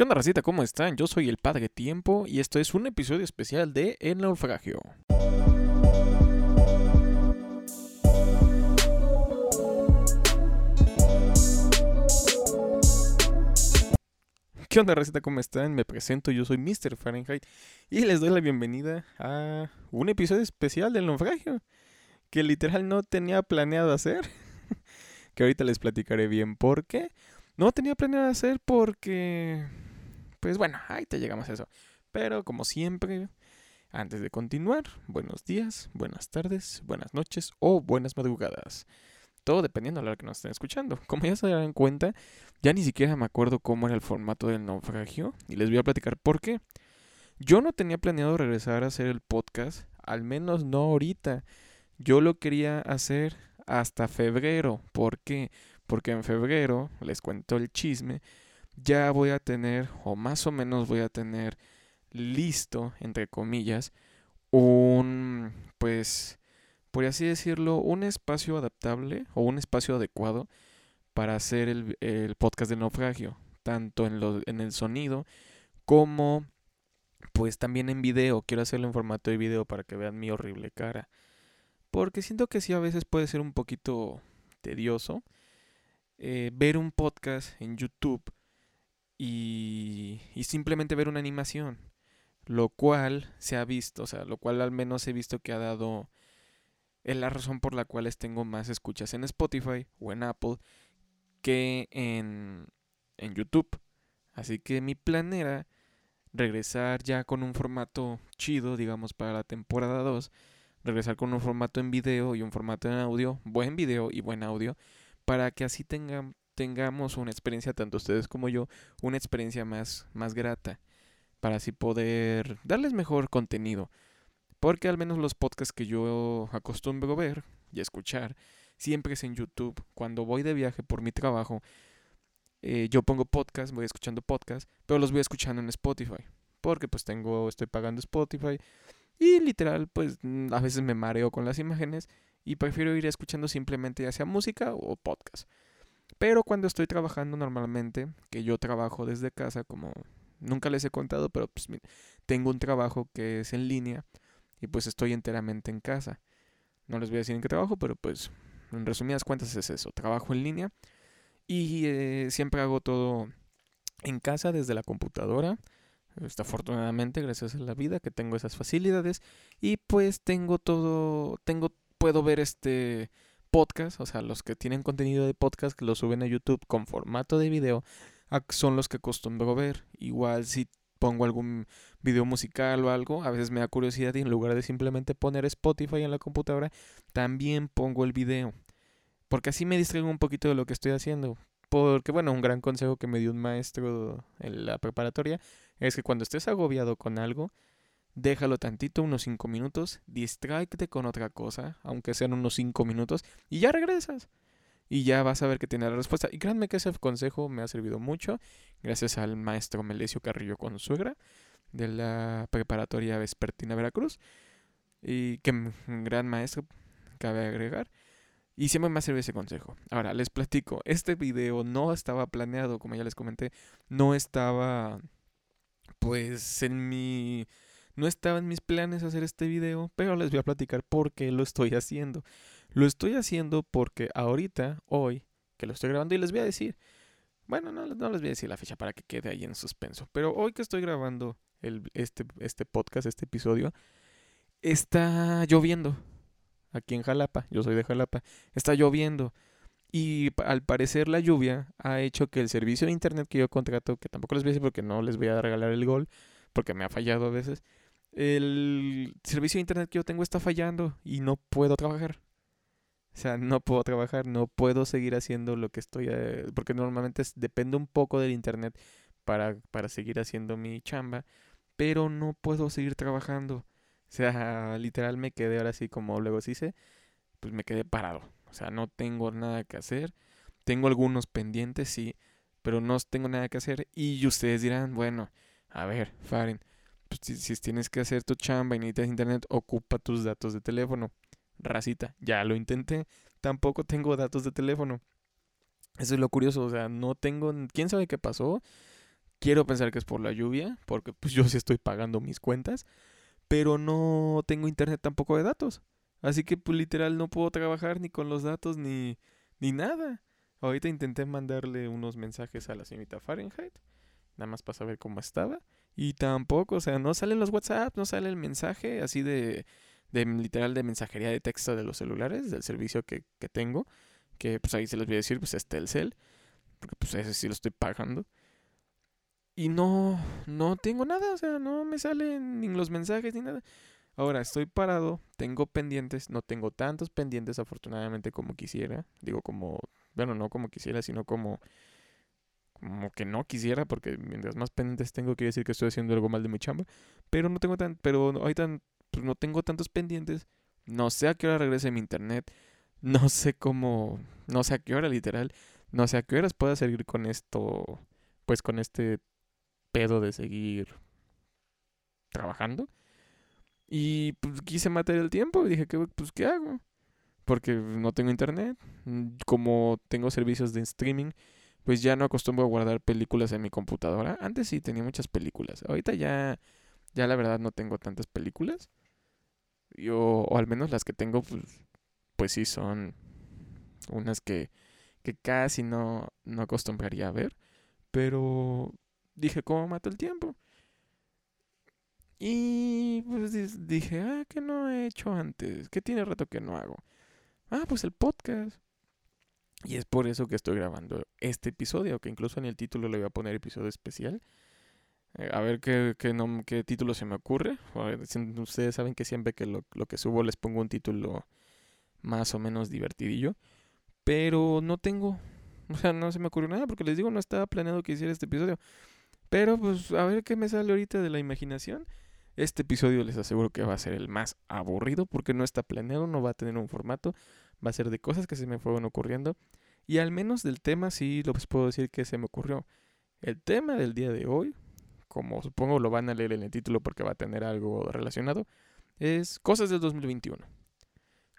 ¿Qué onda, racita? ¿Cómo están? Yo soy el Padre Tiempo y esto es un episodio especial de El Naufragio. ¿Qué onda, racita? ¿Cómo están? Me presento, yo soy Mr. Fahrenheit y les doy la bienvenida a un episodio especial del naufragio que literal no tenía planeado hacer. que ahorita les platicaré bien por qué. No tenía planeado hacer porque... Pues bueno, ahí te llegamos a eso. Pero como siempre, antes de continuar, buenos días, buenas tardes, buenas noches o buenas madrugadas. Todo dependiendo de la hora que nos estén escuchando. Como ya se darán cuenta, ya ni siquiera me acuerdo cómo era el formato del naufragio y les voy a platicar por qué. Yo no tenía planeado regresar a hacer el podcast, al menos no ahorita. Yo lo quería hacer hasta febrero. ¿Por qué? Porque en febrero, les cuento el chisme, ya voy a tener, o más o menos voy a tener listo, entre comillas, un, pues, por así decirlo, un espacio adaptable o un espacio adecuado para hacer el, el podcast de naufragio, tanto en, lo, en el sonido como pues también en video. Quiero hacerlo en formato de video para que vean mi horrible cara. Porque siento que sí a veces puede ser un poquito tedioso eh, ver un podcast en YouTube y, y simplemente ver una animación. Lo cual se ha visto, o sea, lo cual al menos he visto que ha dado es la razón por la cual tengo más escuchas en Spotify o en Apple que en, en YouTube. Así que mi plan era regresar ya con un formato chido, digamos, para la temporada 2. Regresar con un formato en video y un formato en audio, buen video y buen audio, para que así tengan, tengamos una experiencia, tanto ustedes como yo, una experiencia más, más grata, para así poder darles mejor contenido. Porque al menos los podcasts que yo acostumbro ver y escuchar, siempre es en YouTube. Cuando voy de viaje por mi trabajo, eh, yo pongo podcast, voy escuchando podcast, pero los voy escuchando en Spotify. Porque pues tengo, estoy pagando Spotify. Y literal, pues mm, a veces me mareo con las imágenes y prefiero ir escuchando simplemente ya sea música o podcast. Pero cuando estoy trabajando normalmente, que yo trabajo desde casa, como nunca les he contado, pero pues tengo un trabajo que es en línea y pues estoy enteramente en casa. No les voy a decir en qué trabajo, pero pues en resumidas cuentas es eso, trabajo en línea y eh, siempre hago todo en casa desde la computadora. Está afortunadamente, gracias a la vida, que tengo esas facilidades. Y pues tengo todo, tengo, puedo ver este podcast, o sea, los que tienen contenido de podcast que lo suben a YouTube con formato de video, son los que acostumbro ver. Igual si pongo algún video musical o algo, a veces me da curiosidad y en lugar de simplemente poner Spotify en la computadora, también pongo el video. Porque así me distraigo un poquito de lo que estoy haciendo. Porque, bueno, un gran consejo que me dio un maestro en la preparatoria es que cuando estés agobiado con algo, déjalo tantito, unos 5 minutos, distráete con otra cosa, aunque sean unos 5 minutos, y ya regresas. Y ya vas a ver que tiene la respuesta. Y créanme que ese consejo me ha servido mucho, gracias al maestro Melesio Carrillo con suegra, de la preparatoria Vespertina Veracruz. Y que gran maestro, cabe agregar. Y siempre me ha servido ese consejo. Ahora, les platico. Este video no estaba planeado, como ya les comenté. No estaba, pues, en mi... No estaba en mis planes hacer este video, pero les voy a platicar por qué lo estoy haciendo. Lo estoy haciendo porque ahorita, hoy, que lo estoy grabando, y les voy a decir, bueno, no, les voy a decir la fecha para que quede ahí en suspenso, pero hoy que estoy grabando este, este podcast, este episodio, está lloviendo aquí en Jalapa, yo soy de Jalapa, está lloviendo. Y al parecer la lluvia ha hecho que el servicio de internet que yo contrato, que tampoco les voy a decir porque no les voy a regalar el gol, porque me ha fallado a veces, el servicio de internet que yo tengo está fallando y no puedo trabajar. O sea, no puedo trabajar, no puedo seguir haciendo lo que estoy, eh, porque normalmente depende un poco del internet para, para seguir haciendo mi chamba, pero no puedo seguir trabajando. O sea, literal me quedé ahora así como luego se dice, pues me quedé parado. O sea, no tengo nada que hacer. Tengo algunos pendientes, sí, pero no tengo nada que hacer. Y ustedes dirán, bueno, a ver, Faren, pues si, si, tienes que hacer tu chamba y necesitas internet, ocupa tus datos de teléfono. Racita, ya lo intenté. Tampoco tengo datos de teléfono. Eso es lo curioso, o sea, no tengo, quién sabe qué pasó Quiero pensar que es por la lluvia, porque pues yo sí estoy pagando mis cuentas, pero no tengo internet tampoco de datos. Así que pues literal no puedo trabajar ni con los datos ni, ni nada. Ahorita intenté mandarle unos mensajes a la señorita Fahrenheit, nada más para saber cómo estaba. Y tampoco, o sea, no salen los WhatsApp, no sale el mensaje así de, de literal de mensajería de texto de los celulares, del servicio que, que tengo, que pues ahí se les voy a decir, pues es Telcel, porque pues ese sí lo estoy pagando. Y no, no tengo nada, o sea, no me salen ni los mensajes ni nada. Ahora estoy parado, tengo pendientes, no tengo tantos pendientes afortunadamente como quisiera. Digo como, bueno, no como quisiera, sino como, como que no quisiera, porque mientras más pendientes tengo, quiere decir que estoy haciendo algo mal de mi chamba. Pero no tengo tan, pero ahorita pues, no tengo tantos pendientes. No sé a qué hora regrese mi internet. No sé cómo, no sé a qué hora literal. No sé a qué horas pueda seguir con esto, pues con este pedo de seguir trabajando. Y pues quise matar el tiempo y dije, ¿qué, pues, ¿qué hago? Porque no tengo internet. Como tengo servicios de streaming, pues ya no acostumbro a guardar películas en mi computadora. Antes sí tenía muchas películas. Ahorita ya, ya la verdad no tengo tantas películas. Yo, o al menos las que tengo, pues, pues sí son unas que, que casi no, no acostumbraría a ver. Pero dije, ¿cómo mato el tiempo? Y pues dije, ah, ¿qué no he hecho antes? ¿Qué tiene rato que no hago? Ah, pues el podcast. Y es por eso que estoy grabando este episodio, que incluso en el título le voy a poner episodio especial. Eh, a ver qué, qué, título se me ocurre. Ustedes saben que siempre que lo, lo que subo les pongo un título más o menos divertidillo. Pero no tengo. O sea, no se me ocurrió nada porque les digo, no estaba planeado que hiciera este episodio. Pero pues a ver qué me sale ahorita de la imaginación. Este episodio les aseguro que va a ser el más aburrido porque no está planeado, no va a tener un formato, va a ser de cosas que se me fueron ocurriendo. Y al menos del tema sí lo puedo decir que se me ocurrió. El tema del día de hoy, como supongo lo van a leer en el título porque va a tener algo relacionado, es cosas del 2021.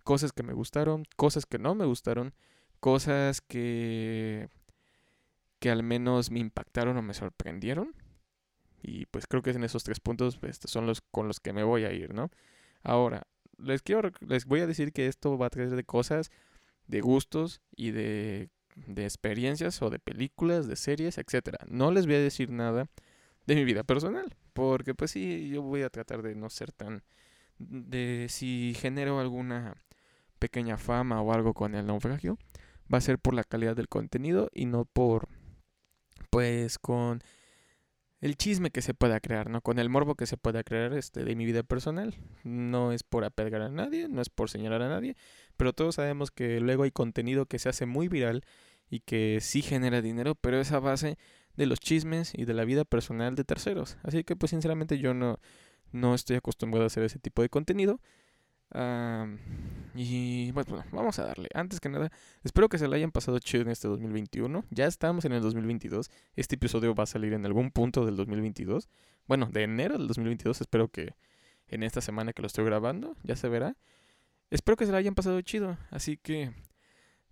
Cosas que me gustaron, cosas que no me gustaron, cosas que que al menos me impactaron o me sorprendieron. Y pues creo que en esos tres puntos pues, son los con los que me voy a ir, ¿no? Ahora, les quiero les voy a decir que esto va a traer de cosas, de gustos y de, de experiencias o de películas, de series, etcétera. No les voy a decir nada de mi vida personal, porque pues sí, yo voy a tratar de no ser tan de si genero alguna pequeña fama o algo con el naufragio, va a ser por la calidad del contenido y no por pues con el chisme que se pueda crear, ¿no? Con el morbo que se pueda crear este, de mi vida personal. No es por apegar a nadie, no es por señalar a nadie, pero todos sabemos que luego hay contenido que se hace muy viral y que sí genera dinero, pero es a base de los chismes y de la vida personal de terceros. Así que pues sinceramente yo no, no estoy acostumbrado a hacer ese tipo de contenido y bueno, vamos a darle. Antes que nada, espero que se lo hayan pasado chido en este 2021. Ya estamos en el 2022. Este episodio va a salir en algún punto del 2022. Bueno, de enero del 2022. Espero que en esta semana que lo estoy grabando ya se verá. Espero que se lo hayan pasado chido. Así que,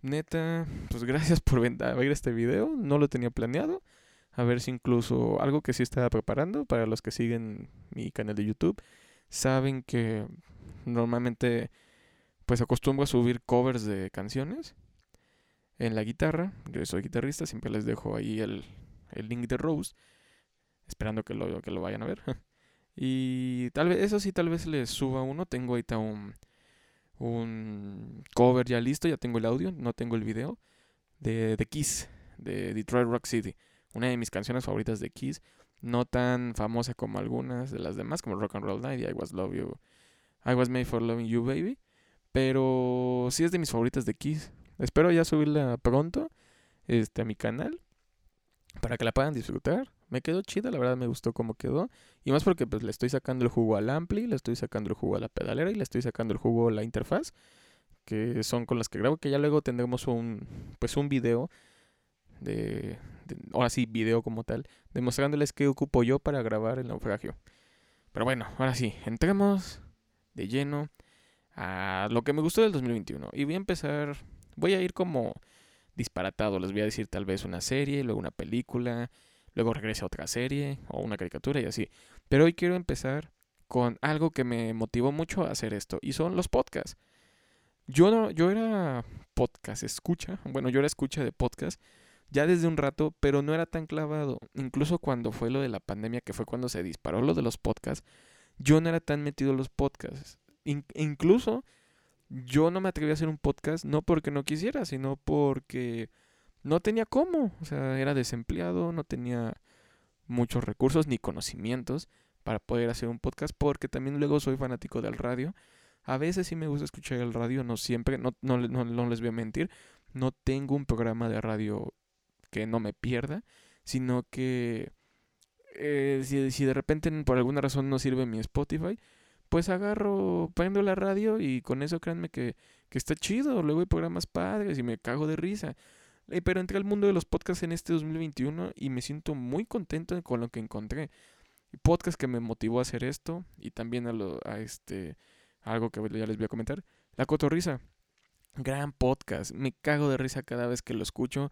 neta, pues gracias por ver este video. No lo tenía planeado. A ver si incluso algo que sí estaba preparando para los que siguen mi canal de YouTube. Saben que Normalmente pues acostumbro a subir covers de canciones en la guitarra. Yo soy guitarrista, siempre les dejo ahí el, link de Rose, esperando que lo, que lo vayan a ver. y tal vez, eso sí, tal vez les suba uno. Tengo ahorita un, un cover ya listo, ya tengo el audio, no tengo el video, de, de Kiss, de Detroit Rock City. Una de mis canciones favoritas de Kiss, no tan famosa como algunas de las demás, como Rock and Roll Night y I Was Love You I Was Made for Loving You Baby. Pero sí es de mis favoritas de Kiss. Espero ya subirla pronto este, a mi canal para que la puedan disfrutar. Me quedó chida, la verdad me gustó cómo quedó. Y más porque pues le estoy sacando el jugo al ampli, le estoy sacando el jugo a la pedalera y le estoy sacando el jugo a la interfaz, que son con las que grabo, que ya luego tendremos un pues un video de, de ahora sí, video como tal, demostrándoles qué ocupo yo para grabar el naufragio. Pero bueno, ahora sí, entremos de lleno a lo que me gustó del 2021. Y voy a empezar, voy a ir como disparatado, les voy a decir tal vez una serie, luego una película, luego regrese a otra serie o una caricatura y así. Pero hoy quiero empezar con algo que me motivó mucho a hacer esto y son los podcasts. Yo no, yo era podcast escucha, bueno, yo era escucha de podcast ya desde un rato, pero no era tan clavado. Incluso cuando fue lo de la pandemia, que fue cuando se disparó lo de los podcasts, yo no era tan metido en los podcasts. incluso yo no me atreví a hacer un podcast, no porque no quisiera, sino porque no tenía cómo. O sea, era desempleado, no tenía muchos recursos ni conocimientos para poder hacer un podcast, porque también luego soy fanático del radio. A veces sí me gusta escuchar el radio, no siempre, no, no, no, les voy a mentir. No tengo un programa de radio que no me pierda, sino que eh, si, si de repente por alguna razón no sirve mi Spotify, pues agarro, prendo la radio y con eso créanme que, que está chido. Luego hay programas padres y me cago de risa. Eh, pero entré al mundo de los podcasts en este 2021 y me siento muy contento con lo que encontré. Podcast que me motivó a hacer esto y también a, lo, a este algo que ya les voy a comentar. La Cotorrisa. Gran podcast. Me cago de risa cada vez que lo escucho.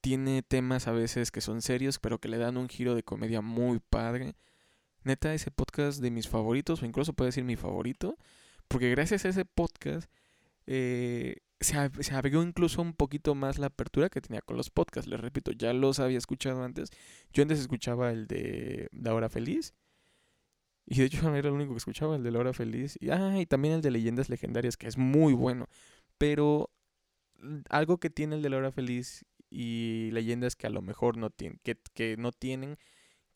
Tiene temas a veces que son serios, pero que le dan un giro de comedia muy padre. Neta, ese podcast de mis favoritos, o incluso puede decir mi favorito, porque gracias a ese podcast eh, se, se, abrió incluso un poquito más la apertura que tenía con los podcasts. Les repito, ya los había escuchado antes. Yo antes escuchaba el de La Hora Feliz. Y de hecho era el único que escuchaba, el de La Hora Feliz. Y, ah, y también el de Leyendas Legendarias, que es muy bueno. Pero mm, algo que tiene el de La Hora Feliz y Leyendas que a lo mejor no tienen, que, que no tienen,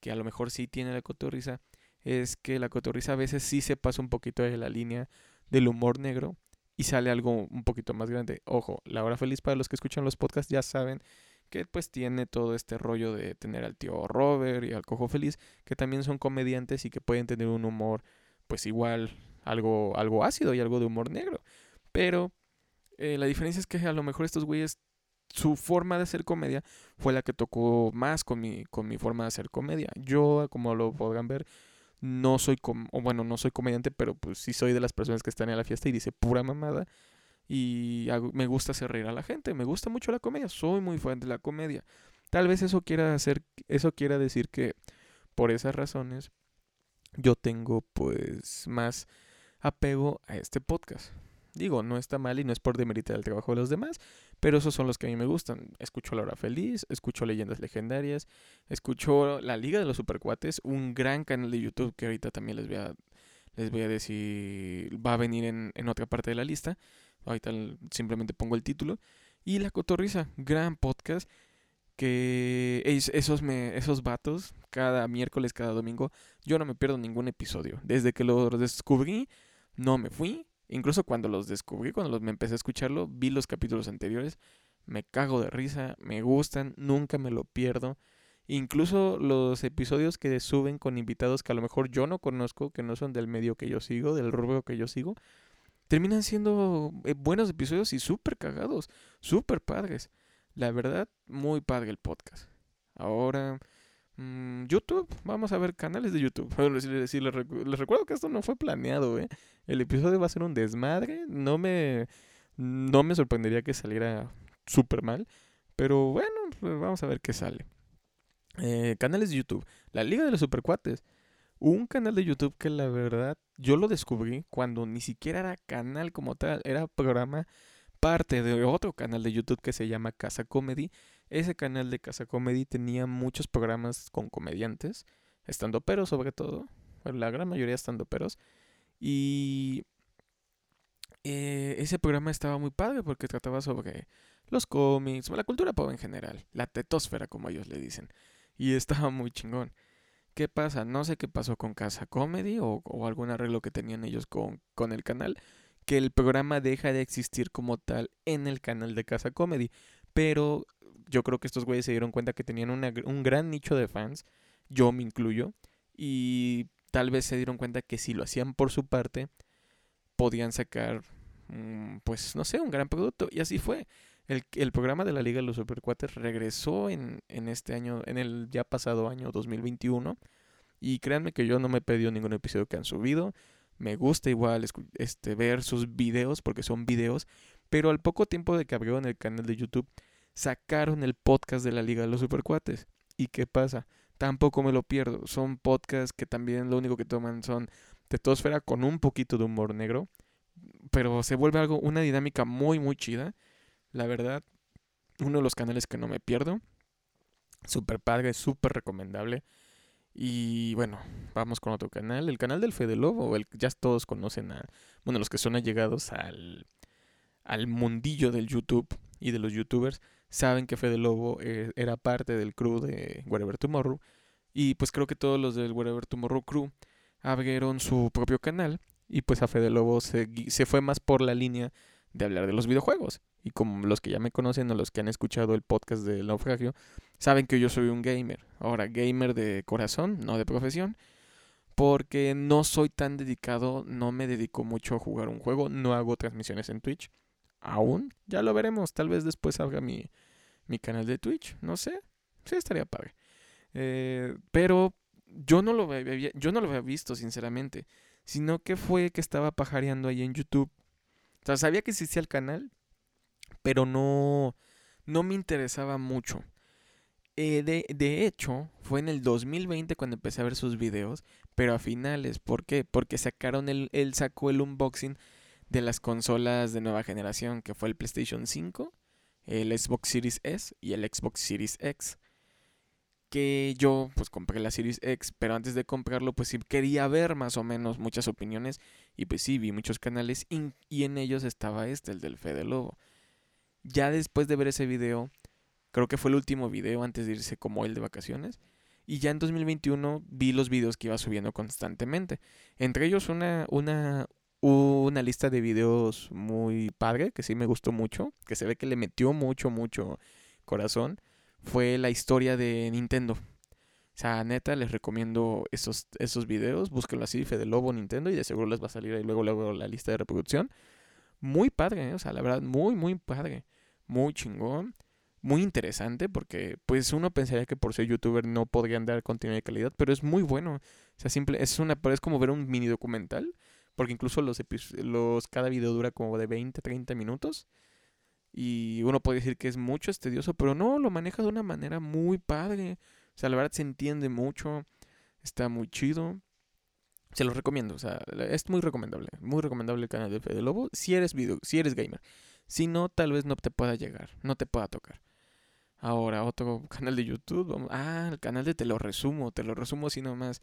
que a lo mejor sí tiene la cotorriza, es que la cotorriza a veces sí se pasa un poquito de la línea del humor negro y sale algo un poquito más grande. Ojo, la hora feliz para los que escuchan los podcasts ya saben que pues tiene todo este rollo de tener al tío Robert y al cojo feliz, que también son comediantes y que pueden tener un humor pues igual algo, algo ácido y algo de humor negro. Pero eh, la diferencia es que a lo mejor estos güeyes, su forma de hacer comedia fue la que tocó más con mi, con mi forma de hacer comedia. Yo, como lo podrán ver, no soy, com o bueno, no soy comediante, pero pues sí soy de las personas que están en la fiesta y dice pura mamada. Y me gusta hacer reír a la gente, me gusta mucho la comedia, soy muy fan de la comedia. Tal vez eso quiera hacer, eso quiera decir que por esas razones yo tengo pues más apego a este podcast. Digo, no está mal y no es por demeritar el trabajo de los demás, pero esos son los que a mí me gustan. Escucho La Hora Feliz, escucho Leyendas Legendarias, escucho La Liga de los Supercuates, un gran canal de YouTube que ahorita también les voy a, les voy a decir, va a venir en, en otra parte de la lista. Ahorita simplemente pongo el título. Y La Cotorriza, gran podcast que esos, me, esos vatos, cada miércoles, cada domingo, yo no me pierdo ningún episodio. Desde que lo descubrí, no me fui Incluso cuando los descubrí, cuando los, me empecé a escucharlo, vi los capítulos anteriores, me cago de risa, me gustan, nunca me lo pierdo. Incluso los episodios que suben con invitados que a lo mejor yo no conozco, que no son del medio que yo sigo, del rubro que yo sigo, terminan siendo eh, buenos episodios y súper cagados, súper padres. La verdad, muy padre el podcast. Ahora, Mm, YouTube, vamos a ver canales de YouTube. les, recuerdo que esto no fue planeado, ¿eh? El episodio va a ser un desmadre. No me, no me sorprendería que saliera súper mal. Pero bueno, pues vamos a ver qué sale. Eh, canales de YouTube. La Liga de los Supercuates. Un canal de YouTube que la verdad yo lo descubrí cuando ni siquiera era canal como tal. Era programa parte de otro canal de YouTube que se llama Casa Comedy ese canal de Casa Comedy tenía muchos programas con comediantes, estando peros sobre todo, la gran mayoría estando peros. Y eh, ese programa estaba muy padre porque trataba sobre los cómics, la cultura pop en general, la tetósfera como ellos le dicen. Y estaba muy chingón. ¿Qué pasa? No sé qué pasó con Casa Comedy o, o algún arreglo que tenían ellos con, con el canal, que el programa deja de existir como tal en el canal de Casa Comedy. Pero yo creo que estos güeyes se dieron cuenta que tenían un gran nicho de fans, yo me incluyo, y tal vez se dieron cuenta que si lo hacían por su parte, podían sacar, mm, pues no sé, un gran producto. Y así fue. El, programa de la Liga de los Supercuates regresó en, en este año, en el ya pasado año 2021. Y créanme que yo no me he pedido ningún episodio que han subido. Me gusta igual este, ver sus videos porque son videos. Pero al poco tiempo de que abrió en el canal de YouTube, sacaron el podcast de la Liga de los Supercuates. ¿Y qué pasa? Tampoco me lo pierdo. Son podcasts que también lo único que toman son tetosfera con un poquito de humor negro. Pero se vuelve algo, una dinámica muy, muy chida. La verdad, uno de los canales que no me pierdo. Super padre, súper recomendable. Y bueno, vamos con otro canal. El canal del Fede Lobo. El, ya todos conocen a. Bueno, los que son allegados al, al mundillo del YouTube y de los youtubers saben que Fede Lobo eh, era parte del crew de Wherever Tomorrow. Y pues creo que todos los del Wherever Tomorrow crew abrieron su propio canal. Y pues a Fede Lobo se, se fue más por la línea de hablar de los videojuegos. Y como los que ya me conocen o los que han escuchado el podcast de Naufragio, saben que yo soy un gamer. Ahora, gamer de corazón, no de profesión. Porque no soy tan dedicado, no me dedico mucho a jugar un juego, no hago transmisiones en Twitch. Aún, ya lo veremos. Tal vez después haga mi, mi canal de Twitch, no sé. Sí, estaría padre. Eh, pero yo no, lo había, yo no lo había visto, sinceramente. Sino que fue que estaba pajareando ahí en YouTube. O sea, sabía que existía el canal, pero no, no me interesaba mucho. Eh, de, de, hecho, fue en el 2020 cuando empecé a ver sus videos, pero a finales. ¿Por qué? Porque sacaron el, él sacó el unboxing de las consolas de nueva generación, que fue el PlayStation 5, el Xbox Series S y el Xbox Series X. Que yo pues compré la Series X, pero antes de comprarlo pues sí quería ver más o menos muchas opiniones y pues sí vi muchos canales y, en ellos estaba este, el del Fede Lobo. Ya después de ver ese video, creo que fue el último video antes de irse como él de vacaciones. Y ya en 2021 vi los videos que iba subiendo constantemente. Entre ellos una, una, una lista de videos muy padre, que sí me gustó mucho, que se ve que le metió mucho, mucho corazón, fue la historia de Nintendo. O sea, neta, les recomiendo esos, esos videos, búsquenlo así, Fede Lobo Nintendo, y de seguro les va a salir ahí luego, luego la lista de reproducción. Muy padre, ¿eh? o sea, la verdad, muy, muy padre, muy chingón, muy interesante, porque pues uno pensaría que por ser youtuber no podrían dar contenido de calidad, pero es muy bueno. O sea, simple, es una, es como ver un mini documental porque incluso los, los cada video dura como de 20, 30 minutos. Y uno puede decir que es mucho, es tedioso, pero no, lo maneja de una manera muy padre. O sea, la verdad se entiende mucho, está muy chido. Se los recomiendo, o sea, es muy recomendable, muy recomendable el canal de Fede Lobo si eres video, si eres gamer. Si no, tal vez no te pueda llegar, no te pueda tocar. Ahora, otro canal de YouTube. ah, el canal de Te lo resumo, te lo resumo así nomás.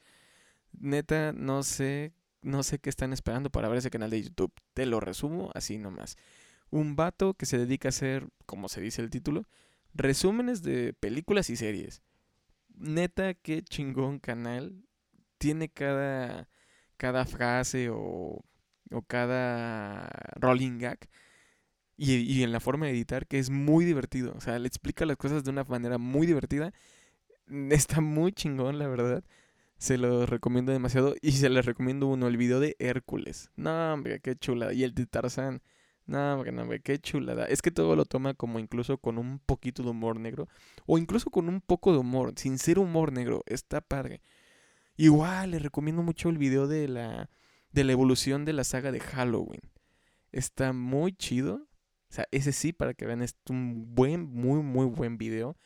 Neta, no sé no sé qué están esperando para ver ese canal de YouTube. Te lo resumo así nomás. Un vato que se dedica a hacer, como se dice el título, resúmenes de películas y series. Neta, qué chingón canal. Tiene cada, cada frase o, o cada rolling gag. Y, y, en la forma de editar, que es muy divertido. O sea, le explica las cosas de una manera muy divertida. Está muy chingón, la verdad. Se lo recomiendo demasiado. Y se les recomiendo uno, el video de Hércules. No, hombre, qué chulada. Y el de Tarzán. No, hombre, no, hombre, qué chulada. Es que todo lo toma como incluso con un poquito de humor negro. O incluso con un poco de humor. Sin ser humor negro. Está padre. Igual, les recomiendo mucho el video de la, de la evolución de la saga de Halloween. Está muy chido. O sea, ese sí, para que vean, es un buen, muy, muy buen video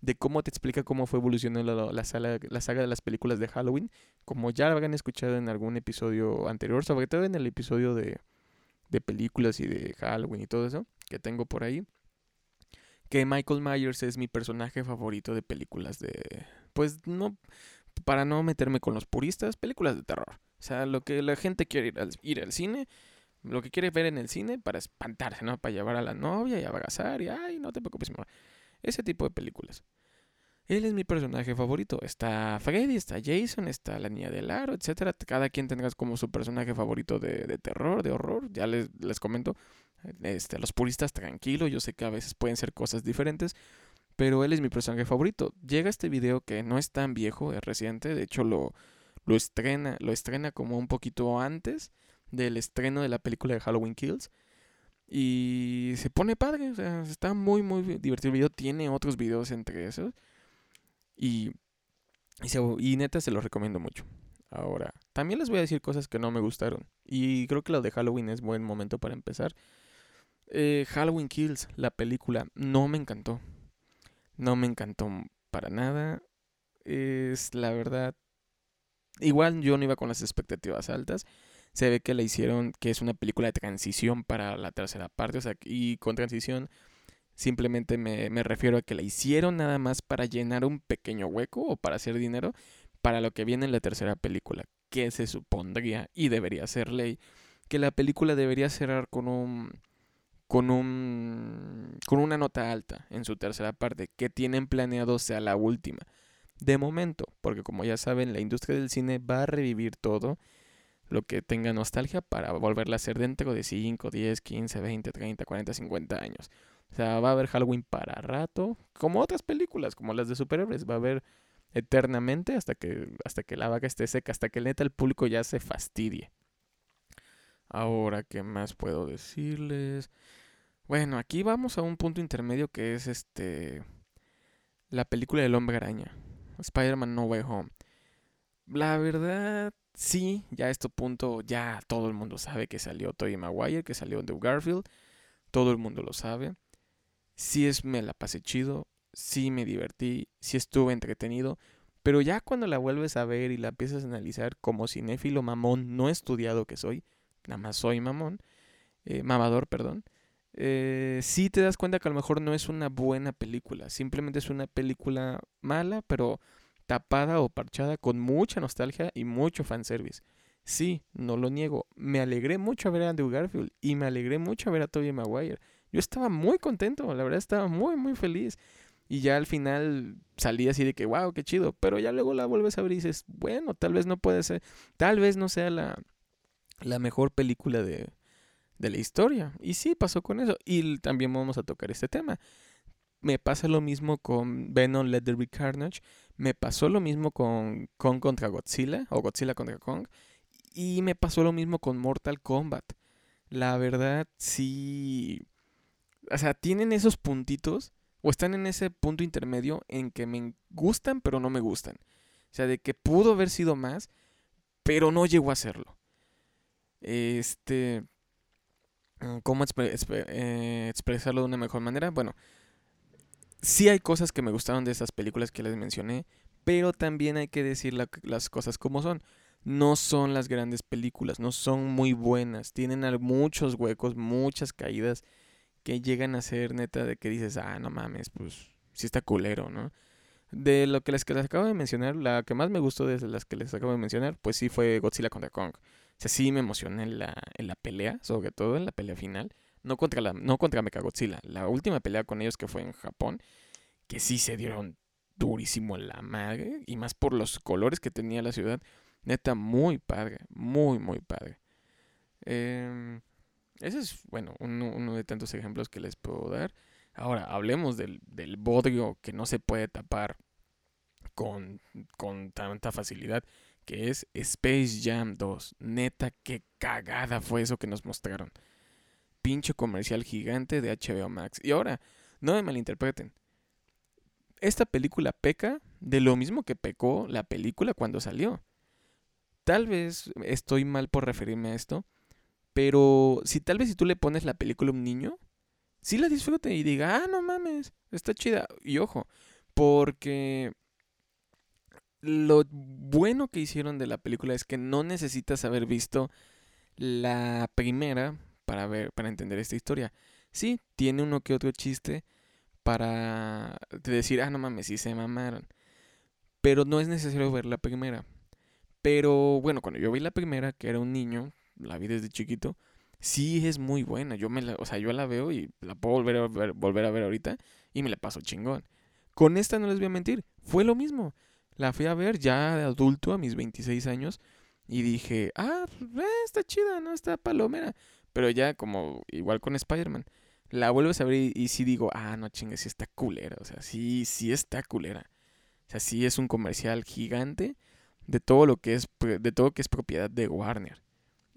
de cómo te explica cómo fue evolucionando la, saga de las películas de Halloween, como ya habrán escuchado en algún episodio anterior, sobre todo en el episodio de, de películas y de Halloween y todo eso que tengo por ahí. Que Michael Myers es mi personaje favorito de películas de... Pues no... Para no meterme con los puristas, películas de terror. O sea, lo que la gente quiere ir al, ir al cine, lo que quiere ver en el cine para espantarse, ¿no? Para llevar a la novia y abrazar y, ay, no te preocupes, amor. Ese tipo de películas. Él es mi personaje favorito. Está Freddy, está Jason, está la niña del aro, etcétera. Cada quien tenga como su personaje favorito de, terror, de horror. Ya les, les comento. Este, los puristas tranquilos. Yo sé que a veces pueden ser cosas diferentes. Pero él es mi personaje favorito. Llega este video que no es tan viejo, es reciente. De hecho, lo, lo estrena, lo estrena como un poquito antes del estreno de la película de Halloween Kills. Y se pone padre, o sea, está muy, muy divertido el video. Tiene otros videos entre esos. Y, y, neta se los recomiendo mucho. Ahora, también les voy a decir cosas que no me gustaron. Y creo que lo de Halloween es buen momento para empezar. Eh, Halloween Kills, la película, no me encantó. No me encantó para nada. es la verdad. Igual yo no iba con las expectativas altas. Se ve que la hicieron, que es una película de transición para la tercera parte. O sea, y con transición simplemente me, me refiero a que la hicieron nada más para llenar un pequeño hueco o para hacer dinero para lo que viene en la tercera película. Que se supondría y debería ser ley. Que la película debería cerrar con un con un con una nota alta en su tercera parte que tienen planeado sea la última de momento porque como ya saben la industria del cine va a revivir todo lo que tenga nostalgia para volverla a hacer dentro de 5, 10, 15, 20, 30, 40, 50 años. O sea, va a haber Halloween para rato, como otras películas, como las de superhéroes, va a haber eternamente hasta que hasta que la vaca esté seca, hasta que neta el público ya se fastidie. Ahora, ¿qué más puedo decirles? Bueno, aquí vamos a un punto intermedio que es este la película del hombre araña, Spider-Man No Way Home. La verdad, sí, ya a este punto ya todo el mundo sabe que salió Tobey Maguire, que salió Andrew Garfield, todo el mundo lo sabe. Sí es, me la pasé chido, sí me divertí, sí estuve entretenido, pero ya cuando la vuelves a ver y la empiezas a analizar como cinéfilo mamón no estudiado que soy, nada más soy mamón, eh, mamador, perdón, eh, sí te das cuenta que a lo mejor no es una buena película, simplemente es una película mala, pero tapada o parchada con mucha nostalgia y mucho fanservice. Sí, no lo niego, me alegré mucho ver a Andrew Garfield y me alegré mucho ver a Tobey Maguire. Yo estaba muy contento, la verdad estaba muy, muy feliz. Y ya al final salí así de que, wow, qué chido. Pero ya luego la vuelves a ver y dices, bueno, tal vez no puede ser, tal vez no sea la, la mejor película de, de la historia. Y sí, pasó con eso. Y también vamos a tocar este tema. Me pasa lo mismo con Venom Let There Be Carnage. Me pasó lo mismo con Kong contra Godzilla o Godzilla contra Kong. Y me pasó lo mismo con Mortal Kombat. La verdad, sí. O sea, tienen esos puntitos. O están en ese punto intermedio en que me gustan, pero no me gustan. O sea, de que pudo haber sido más, pero no llegó a serlo. Este. Mm, ¿Cómo eh, expresarlo de una mejor manera? Bueno, sí hay cosas que me gustaron de esas películas que les mencioné, pero también hay que decir las cosas como son. No son las grandes películas, no son muy buenas, tienen muchos huecos, muchas caídas que llegan a ser neta de que dices, ah, no mames, pues sí está culero, ¿no? De lo que les, que les acabo de mencionar, la que más me gustó de las que les acabo de mencionar, pues sí fue Godzilla contra Kong. O sea, sí me emocioné en la, en la pelea, sobre todo en la pelea final. No contra, la, no contra Mechagodzilla. La última pelea con ellos que fue en Japón, que sí se dieron durísimo la madre. Y más por los colores que tenía la ciudad. Neta, muy padre. Muy, muy padre. Eh, ese es, bueno, uno, uno, de tantos ejemplos que les puedo dar. Ahora, hablemos del, del bodrio que no se puede tapar con, con tanta facilidad que es Space Jam 2. Neta, qué cagada fue eso que nos mostraron. Pinche comercial gigante de HBO Max. Y ahora, no me malinterpreten. Esta película peca de lo mismo que pecó la película cuando salió. Tal vez estoy mal por referirme a esto, pero si tal vez si tú le pones la película a un niño, sí la disfrute y diga, ah, no mames, está chida. Y ojo, porque lo bueno que hicieron de la película es que no necesitas haber visto la primera para ver para entender esta historia. Sí, tiene uno que otro chiste para decir, ah, no mames, sí se mamaron. Pero no es necesario ver la primera. Pero bueno, cuando yo vi la primera, que era un niño, la vi desde chiquito, sí es muy buena. Yo me la, o sea, yo la veo y la puedo volver a ver, volver a ver ahorita y me la paso chingón. Con esta no les voy a mentir, fue lo mismo. La fui a ver ya de adulto, a mis 26 años, y dije, ah, eh, está chida, ¿no? Está palomera. Pero ya como igual con Spider-Man, la vuelves a ver y, sí digo, ah, no chingues, sí está culera. O sea, sí, sí está culera. O sea, sí es un comercial gigante de todo lo que es, de todo que es propiedad de Warner.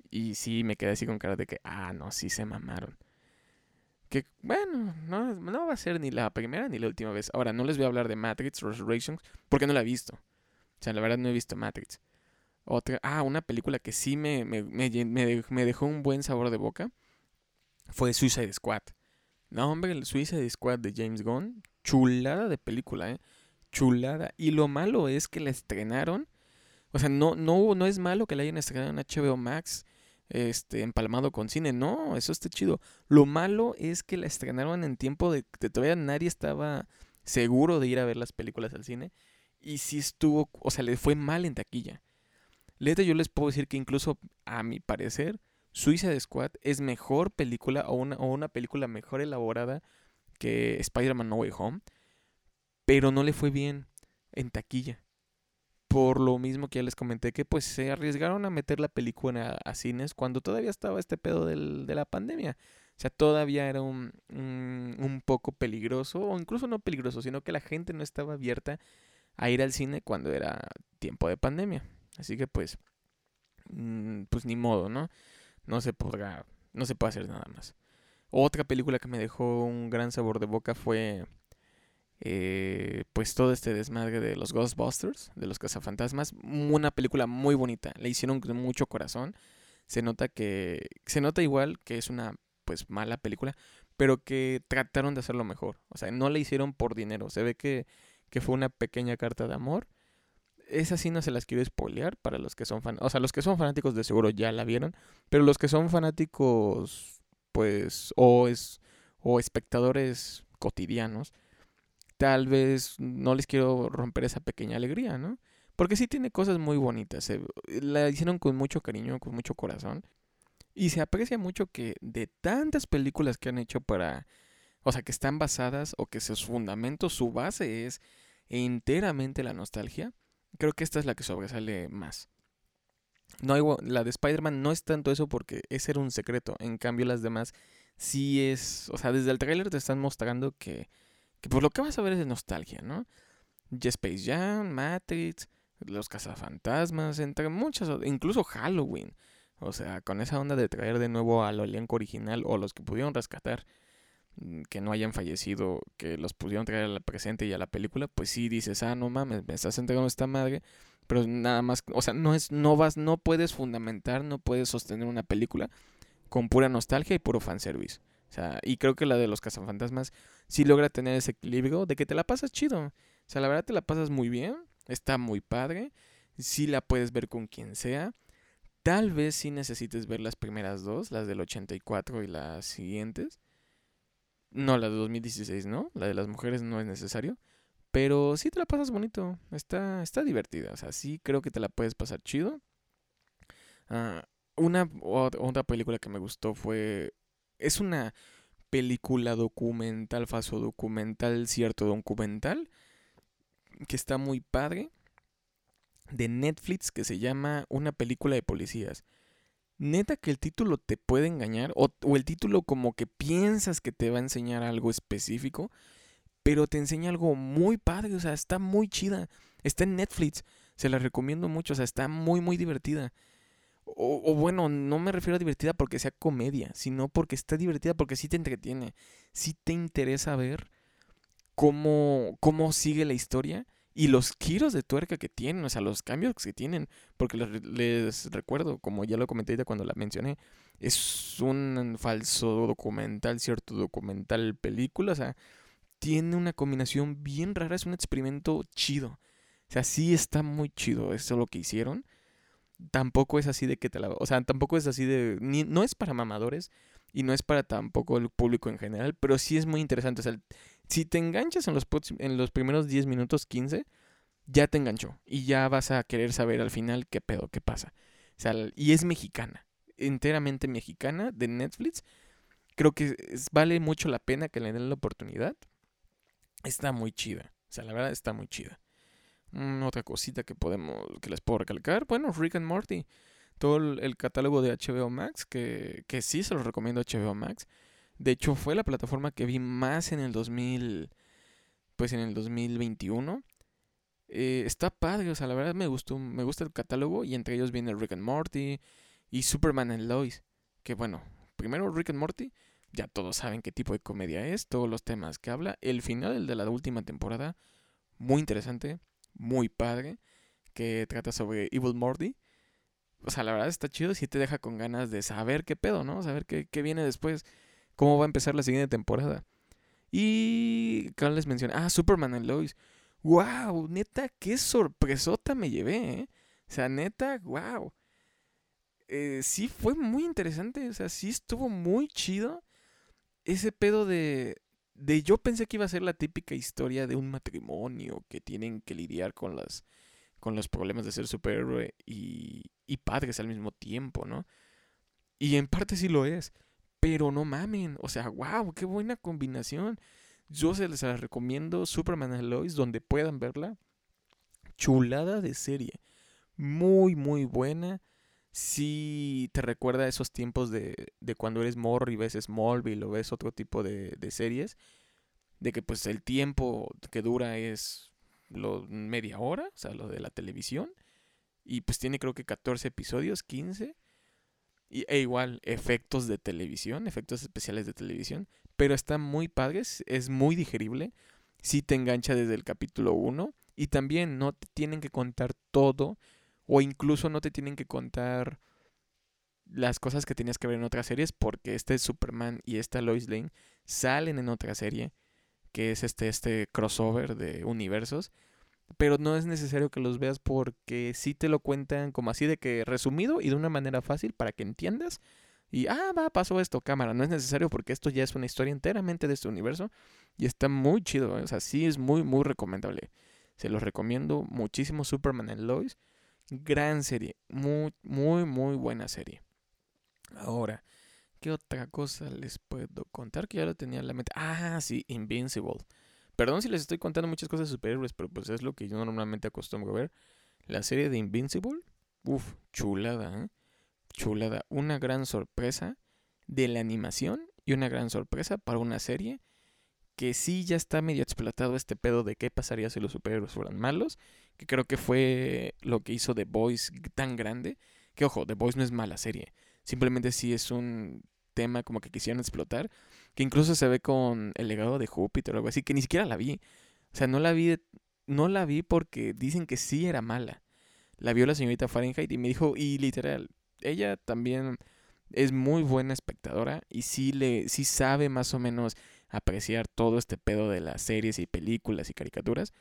Y sí me quedé así con cara de que, ah, no, sí se mamaron. Que bueno, no, no, va a ser ni la primera ni la última vez. Ahora, no les voy a hablar de Matrix Resurrections porque no la he visto. O sea, la verdad no he visto Matrix. Otra, ah, una película que sí me, me, me, dejó un buen sabor de boca fue Suicide Squad. No, hombre, el Suicide Squad de James Gunn, chulada de película, ¿eh? chulada. Y lo malo es que la estrenaron. O sea, no, no, no es malo que la hayan estrenado en HBO Max, este, empalmado con cine. No, eso está chido. Lo malo es que la estrenaron en tiempo de que todavía nadie estaba seguro de ir a ver las películas al cine. Y sí estuvo, o sea, le fue mal en taquilla. Leta, yo les puedo decir que incluso, a mi parecer, Suicide Squad es mejor película o una, o una película mejor elaborada que Spider-Man No Way Home. Pero no le fue bien en taquilla. Por lo mismo que ya les comenté que pues se arriesgaron a meter la película a, cines cuando todavía estaba este pedo del, de la pandemia. O sea, todavía era un, un, un, poco peligroso, o incluso no peligroso, sino que la gente no estaba abierta a ir al cine cuando era tiempo de pandemia. Así que pues, mm, pues ni modo, ¿no? No se podrá, no se puede hacer nada más. Otra película que me dejó un gran sabor de boca fue eh, pues todo este desmadre de los Ghostbusters, de los cazafantasmas. Una película muy bonita, la hicieron con mucho corazón. Se nota que, se nota igual que es una pues mala película, pero que trataron de hacerlo mejor. O sea, no la hicieron por dinero. Se ve que, que fue una pequeña carta de amor esa sí no se las quiero spoilear para los que son fan, o sea, los que son fanáticos de seguro ya la vieron, pero los que son fanáticos pues o es o espectadores cotidianos, tal vez no les quiero romper esa pequeña alegría, ¿no? Porque sí tiene cosas muy bonitas, la hicieron con mucho cariño, con mucho corazón. Y se aprecia mucho que de tantas películas que han hecho para, o sea, que están basadas o que sus fundamentos, su base es enteramente la nostalgia, Creo que esta es la que sobresale más. No hay, la de Spider-Man no es tanto eso porque ese era un secreto. En cambio, las demás sí es. O sea, desde el trailer te están mostrando que, que por lo que vas a ver es de nostalgia, ¿no? Space Jam, Matrix, Los Cazafantasmas, entre muchas, incluso Halloween. O sea, con esa onda de traer de nuevo al elenco original o los que pudieron rescatar que no hayan fallecido, que los pudieron traer al presente y a la película, pues sí dices, ah, no mames, me estás entregando esta madre, pero nada más, o sea, no es, no vas, no puedes fundamentar, no puedes sostener una película con pura nostalgia y puro fanservice. O sea, y creo que la de los cazafantasmas sí logra tener ese equilibrio de que te la pasas chido. O sea, la verdad te la pasas muy bien, está muy padre, sí la puedes ver con quien sea. Tal vez sí necesites ver las primeras dos, las del 84 y las siguientes. No, la de 2016, ¿no? La de las mujeres no es necesario. Pero sí te la pasas bonito. Está, está divertida. O sea, sí creo que te la puedes pasar chido. Ah, una otra película que me gustó fue. Es una película documental, falso documental, cierto documental. Que está muy padre. De Netflix que se llama Una película de policías neta que el título te puede engañar o, el título como que piensas que te va a enseñar algo específico, pero te enseña algo muy padre, o sea, está muy chida. Está en Netflix, se la recomiendo mucho, o sea, está muy, muy divertida. O, o, bueno, no me refiero a divertida porque sea comedia, sino porque está divertida porque sí te entretiene, sí te interesa ver cómo, cómo sigue la historia y los giros de tuerca que tienen, o sea, los cambios que tienen, porque les, recuerdo, como ya lo comenté cuando la mencioné, es un falso documental, cierto documental película, o sea, tiene una combinación bien rara, es un experimento chido. O sea, sí está muy chido, eso es lo que hicieron. Tampoco es así de que te la... O sea, tampoco es así de... Ni, no es para mamadores y no es para tampoco el público en general, pero sí es muy interesante. O sea, si te enganchas en los, los primeros 10 minutos, 15, ya te enganchó. Y ya vas a querer saber al final qué pedo, qué pasa. O sea, y es mexicana. Enteramente mexicana de Netflix. Creo que vale mucho la pena que le den la oportunidad. Está muy chida. O sea, la verdad está muy chida. Mm, otra cosita que podemos, que les puedo recalcar. Bueno, Rick and Morty. Todo el, catálogo de HBO Max, que, que sí se lo recomiendo HBO Max. De hecho, fue la plataforma que vi más en el 2000, pues en el 2021. Eh, está padre, o sea, la verdad me gustó, me gusta el catálogo y entre ellos viene Rick and Morty y Superman and Lois. Que bueno, primero Rick and Morty, ya todos saben qué tipo de comedia es, todos los temas que habla. El final, el de la última temporada, muy interesante, muy padre, que trata sobre Evil Morty. O sea, la verdad está chido, si te deja con ganas de saber qué pedo, ¿no? Saber qué, qué viene después cómo va a empezar la siguiente temporada. Y, ¿qué les mencioné? Ah, Superman and Lois. wow, neta, qué sorpresota me llevé, ¿eh? O sea, neta, wow. Eh, sí fue muy interesante, o sea, sí estuvo muy chido ese pedo de, de yo pensé que iba a ser la típica historia de un matrimonio que tienen que lidiar con las con los problemas de ser superhéroe y, y padres al mismo tiempo, ¿no? Y en parte sí lo es, pero no mamen, o sea, wow, qué buena combinación. Yo se les recomiendo Superman and Lois donde puedan verla. Chulada de serie. Muy, muy buena. Sí te recuerda a esos tiempos de, de cuando eres morro y ves Smallville o ves otro tipo de, de series. De que pues el tiempo que dura es lo, media hora, o sea, lo de la televisión. Y pues tiene creo que 14 episodios, 15. Y, e igual, efectos de televisión, efectos especiales de televisión. Pero está muy padre, es muy digerible. Sí te engancha desde el capítulo 1. Y también no te tienen que contar todo. O incluso no te tienen que contar las cosas que tenías que ver en otras series. Porque este Superman y esta Lois Lane salen en otra serie. Que es este, este crossover de universos. Pero no es necesario que los veas porque sí te lo cuentan como así de que resumido y de una manera fácil para que entiendas. Y, ah, va, pasó esto, cámara. No es necesario porque esto ya es una historia enteramente de este universo. Y está muy chido, ¿eh? o sea, sí es muy, muy recomendable. Se los recomiendo muchísimo Superman and Lois. Gran serie, muy, muy, muy buena serie. Ahora, ¿qué otra cosa les puedo contar que ya lo tenía en la mente? Ah, sí, Invincible. Perdón si les estoy contando muchas cosas de superhéroes, pero pues es lo que yo normalmente acostumbro a ver. La serie de Invincible, uff, chulada, ¿eh? Chulada. Una gran sorpresa de la animación y una gran sorpresa para una serie que sí ya está medio explotado este pedo de qué pasaría si los superhéroes fueran malos, que creo que fue lo que hizo The Boys tan grande, que ojo, The Boys no es mala serie, simplemente sí es un tema como que quisieron explotar, que incluso se ve con el legado de Júpiter o algo así, que ni siquiera la vi. O sea, no la vi, no la vi porque dicen que sí era mala. La vio la señorita Fahrenheit y me dijo, y literal, ella también es muy buena espectadora y sí le, sí sabe más o menos apreciar todo este pedo de las series y películas y caricaturas.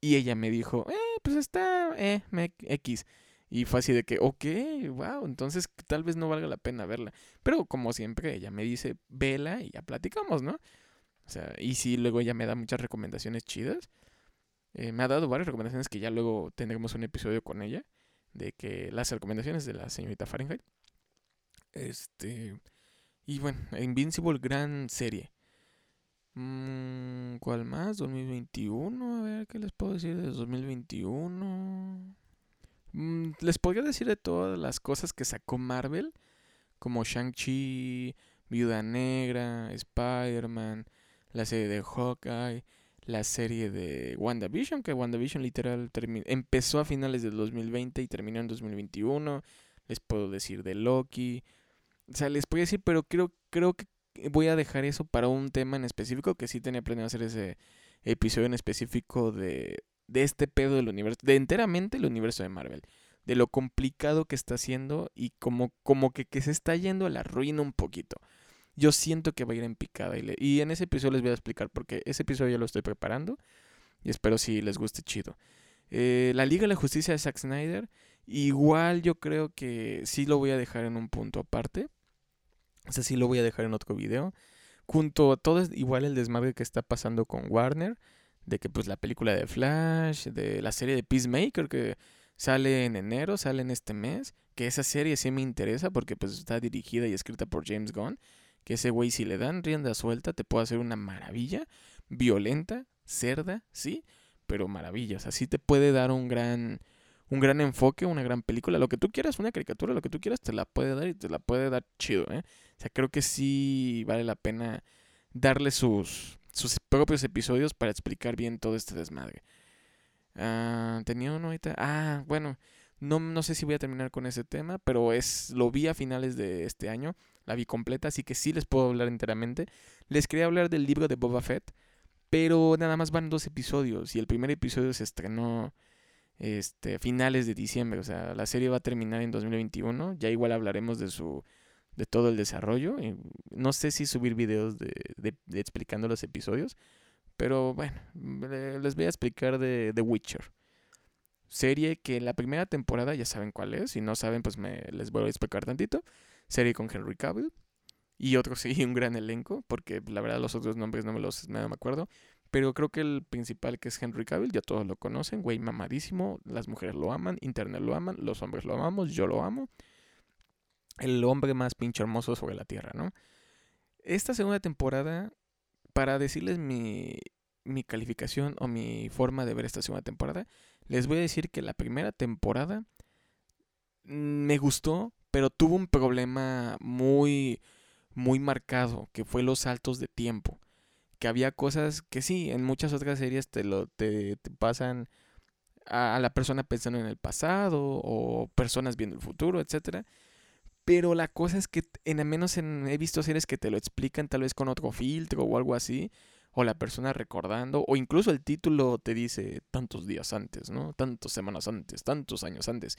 Y ella me dijo, eh, pues está, eh, X. Y fue así de que, ok, wow, entonces tal vez no valga la pena verla. Pero como siempre, ella me dice, vela y ya platicamos, ¿no? O sea, y sí, luego ella me da muchas recomendaciones chidas. Eh, me ha dado varias recomendaciones que ya luego tendremos un episodio con ella. De que las recomendaciones de la señorita Fahrenheit. Este. Y bueno, Invincible, gran serie. Mm, ¿Cuál más? 2021. A ver, ¿qué les puedo decir de 2021? Mm, les podría decir de todas las cosas que sacó Marvel, como Shang-Chi, Viuda Negra, Spider-Man, la serie de Hawkeye, la serie de WandaVision, que WandaVision literal empezó a finales del 2020 y terminó en 2021. Les puedo decir de Loki. O sea, les puedo decir, pero creo, creo que voy a dejar eso para un tema en específico, que sí tenía planeado hacer ese episodio en específico de, de este pedo del universo, de enteramente el universo de Marvel, de lo complicado que está haciendo y como, como que, que se está yendo a la ruina un poquito. Yo siento que va a ir en picada y, en ese episodio les voy a explicar porque ese episodio ya lo estoy preparando y espero si les guste chido. Eh, la Liga de la Justicia de Zack Snyder, igual yo creo que sí lo voy a dejar en un punto aparte. O sea, sí lo voy a dejar en otro video. Junto a todo igual el desmadre que está pasando con Warner de que pues la película de Flash, de la serie de Peacemaker que sale en enero, sale en este mes, que esa serie sí me interesa porque pues está dirigida y escrita por James Gunn, que ese güey si le dan rienda suelta te puede hacer una maravilla, violenta, cerda, sí, pero maravillas, así te puede dar un gran un gran enfoque, una gran película, lo que tú quieras, una caricatura, lo que tú quieras te la puede dar y te la puede dar chido, ¿eh? O sea, creo que sí vale la pena darle sus sus propios episodios para explicar bien todo este desmadre. Ah, tenía uno ahorita. Ah, bueno, no, no sé si voy a terminar con ese tema, pero es lo vi a finales de este año, la vi completa, así que sí les puedo hablar enteramente. Les quería hablar del libro de Boba Fett, pero nada más van dos episodios y el primer episodio se estrenó este finales de diciembre, o sea, la serie va a terminar en 2021, ya igual hablaremos de su de todo el desarrollo. no sé si subir videos de, explicando los episodios, Pero bueno, les voy a explicar de The Witcher. Serie que la primera temporada ya saben cuál es. Si no saben, pues me les voy a explicar tantito. Serie con Henry Cavill. Y otro sí, un gran elenco. Porque la verdad los otros nombres no me los no me acuerdo. Pero creo que el principal que es Henry Cavill, ya todos lo conocen. Güey mamadísimo. Las mujeres lo aman. Internet lo aman. Los hombres lo amamos. Yo lo amo. El hombre más pinche hermoso sobre la tierra, ¿no? Esta segunda temporada, para decirles mi, mi calificación o mi forma de ver esta segunda temporada, les voy a decir que la primera temporada me gustó, pero tuvo un problema muy, muy marcado, que fue los saltos de tiempo. Que había cosas que sí, en muchas otras series te, lo, te, pasan a, la persona pensando en el pasado o personas viendo el futuro, etc. Pero la cosa es que, en al menos en, he visto series que te lo explican tal vez con otro filtro o algo así o la persona recordando, o incluso el título te dice tantos días antes, ¿no? Tantas semanas antes, tantos años antes.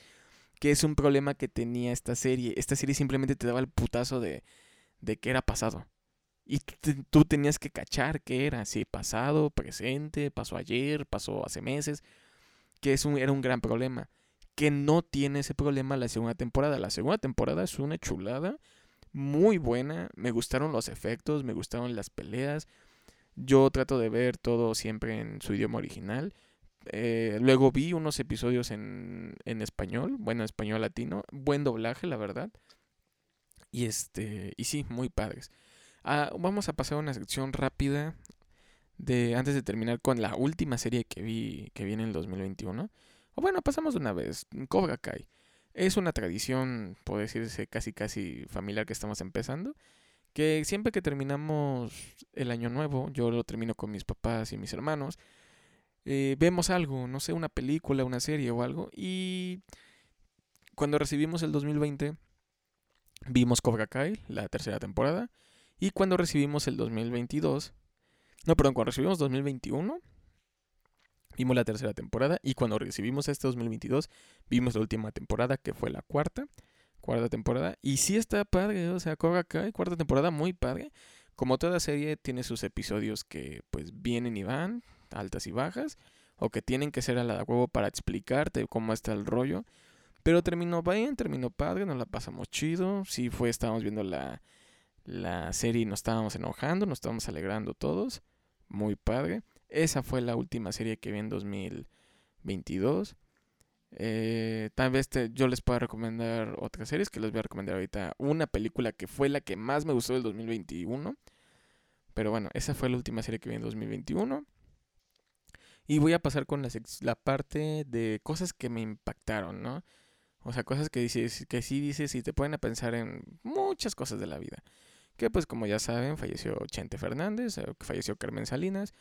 Que es un problema que tenía esta serie. Esta serie simplemente te daba el putazo de, de que era pasado. Y tú, tenías que cachar qué era, si pasado, presente, pasó ayer, pasó hace meses. Que es un, era un gran problema. Que no tiene ese problema la segunda temporada. La segunda temporada es una chulada, muy buena. Me gustaron los efectos, me gustaron las peleas yo trato de ver todo siempre en su idioma original. Eh, luego vi unos episodios en, en español, bueno, español latino. Buen doblaje, la verdad. Y este, y sí, muy padres. Ah, vamos a pasar a una sección rápida de antes de terminar con la última serie que vi que viene en el 2021. O bueno, pasamos de una vez, Cobra Kai. Es una tradición, puede decirse casi casi familiar que estamos empezando que siempre que terminamos el año nuevo, yo lo termino con mis papás y mis hermanos, eh, vemos algo, no sé, una película, una serie o algo, y cuando recibimos el 2020, vimos Cobra Kai, la tercera temporada, y cuando recibimos el 2022, no, perdón, cuando recibimos 2021, vimos la tercera temporada, y cuando recibimos este 2022, vimos la última temporada, que fue la cuarta, cuarta temporada. Y sí está padre, o sea, Cobra Kai, cuarta temporada, muy padre. Como toda serie, tiene sus episodios que pues vienen y van, altas y bajas, o que tienen que ser a la huevo para explicarte cómo está el rollo. Pero terminó bien, terminó padre, nos la pasamos chido. Sí fue, estábamos viendo la, la serie y nos estábamos enojando, nos estábamos alegrando todos. Muy padre. Esa fue la última serie que vi en 2022. Eh, tal vez yo les pueda recomendar otras series que les voy a recomendar ahorita. Una película que fue la que más me gustó del 2021. Pero bueno, esa fue la última serie que vi en 2021. Y voy a pasar con la, la parte de cosas que me impactaron, ¿no? O sea, cosas que, dices, que sí dices y te pueden a pensar en muchas cosas de la vida. Que pues como ya saben, falleció Chente Fernández, eh, falleció Carmen Salinas,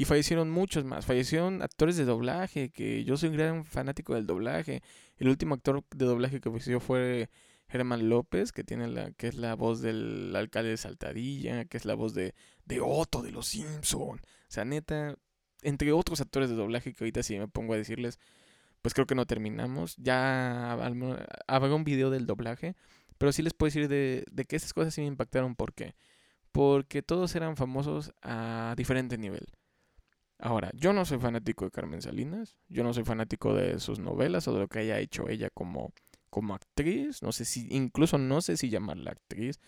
y fallecieron muchos más. Fallecieron actores de doblaje, que yo soy un gran fanático del doblaje. El último actor de doblaje que falleció fue Germán López, que tiene la, que es la voz del alcalde de Saltadilla, que es la voz de, de Otto de los Simpson. O sea, neta, entre otros actores de doblaje que ahorita si me pongo a decirles, pues creo que no terminamos. Ya habrá un video del doblaje, pero sí les puedo decir de, de que estas cosas sí me impactaron. ¿Por qué? Porque todos eran famosos a diferente nivel. Ahora, yo no soy fanático de Carmen Salinas, yo no soy fanático de sus novelas o de lo que haya hecho ella como, como actriz, no sé si, incluso no sé si llamarla actriz,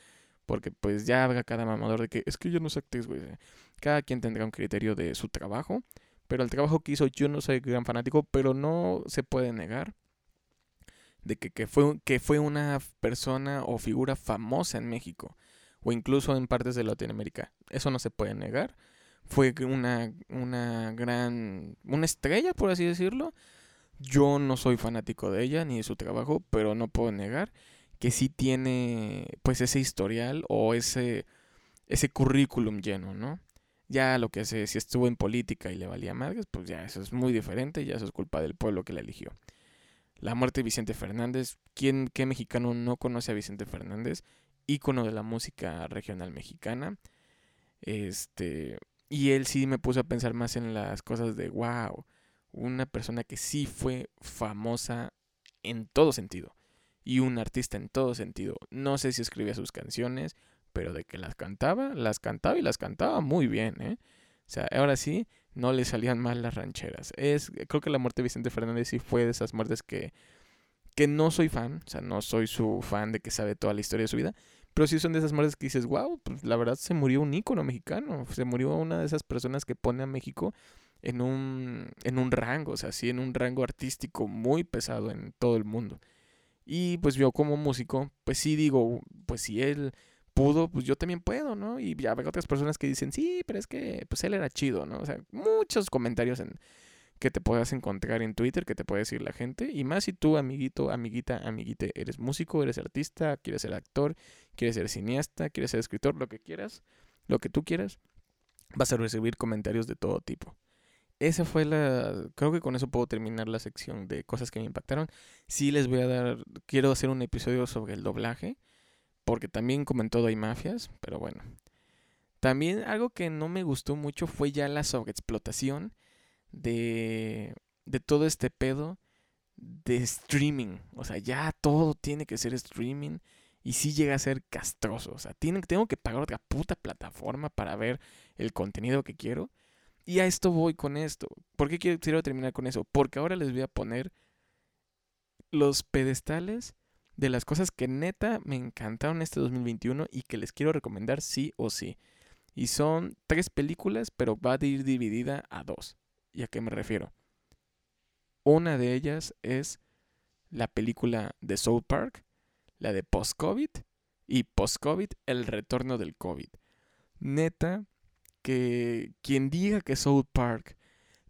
porque pues ya habrá cada mamador de que es que yo no soy actriz, güey. Cada quien tendrá un criterio de su trabajo, pero el trabajo que hizo yo no soy gran fanático, pero no se puede negar de que, que, fue, que fue una persona o figura famosa en México, o incluso en partes de Latinoamérica. Eso no se puede negar fue una, una gran, una estrella, por así decirlo. Yo no soy fanático de ella ni de su trabajo, pero no puedo negar que sí tiene pues ese historial o ese, ese currículum lleno, ¿no? Ya lo que sé, si estuvo en política y le valía madres, pues ya eso es muy diferente, ya eso es culpa del pueblo que la eligió. La muerte de Vicente Fernández, ¿quién, qué mexicano no conoce a Vicente Fernández? Ícono de la música regional mexicana. Este, y él sí me puso a pensar más en las cosas de, wow, una persona que sí fue famosa en todo sentido. Y un artista en todo sentido. No sé si escribía sus canciones, pero de que las cantaba, las cantaba y las cantaba muy bien, ¿eh? O sea, ahora sí, no le salían mal las rancheras. Es, creo que la muerte de Vicente Fernández sí fue de esas muertes que, que no soy fan. O sea, no soy su fan de que sabe toda la historia de su vida. Pero sí son de esas muertes que dices, wow, pues la verdad se murió un ícono mexicano. Se murió una de esas personas que pone a México en un, en un rango, o sea, sí, en un rango artístico muy pesado en todo el mundo. Y pues yo como músico, pues sí digo, pues si él pudo, pues yo también puedo, ¿no? Y ya veo otras personas que dicen, sí, pero es que pues él era chido, ¿no? O sea, muchos comentarios en, que te puedas encontrar en Twitter, que te puede decir la gente. Y más si tú, amiguito, amiguita, amiguite, eres músico, eres artista, quieres ser actor, quieres ser cineasta, quieres ser escritor, lo que quieras, lo que tú quieras, vas a recibir comentarios de todo tipo. Esa fue la. Creo que con eso puedo terminar la sección de cosas que me impactaron. Sí, les voy a dar. Quiero hacer un episodio sobre el doblaje. Porque también, como en todo, hay mafias. Pero bueno. También algo que no me gustó mucho fue ya la sobreexplotación de. de todo este pedo de streaming. O sea, ya todo tiene que ser streaming. Y sí llega a ser castroso. O sea, tengo que pagar otra puta plataforma para ver el contenido que quiero. Y a esto voy con esto. ¿Por qué quiero, terminar con eso? Porque ahora les voy a poner los pedestales de las cosas que neta me encantaron este 2021 y que les quiero recomendar sí o sí. Y son tres películas, pero va a ir dividida a dos. ¿Y a qué me refiero? Una de ellas es la película de South Park, la de Post-COVID y Post-COVID, el retorno del COVID. Neta, que quien diga que South Park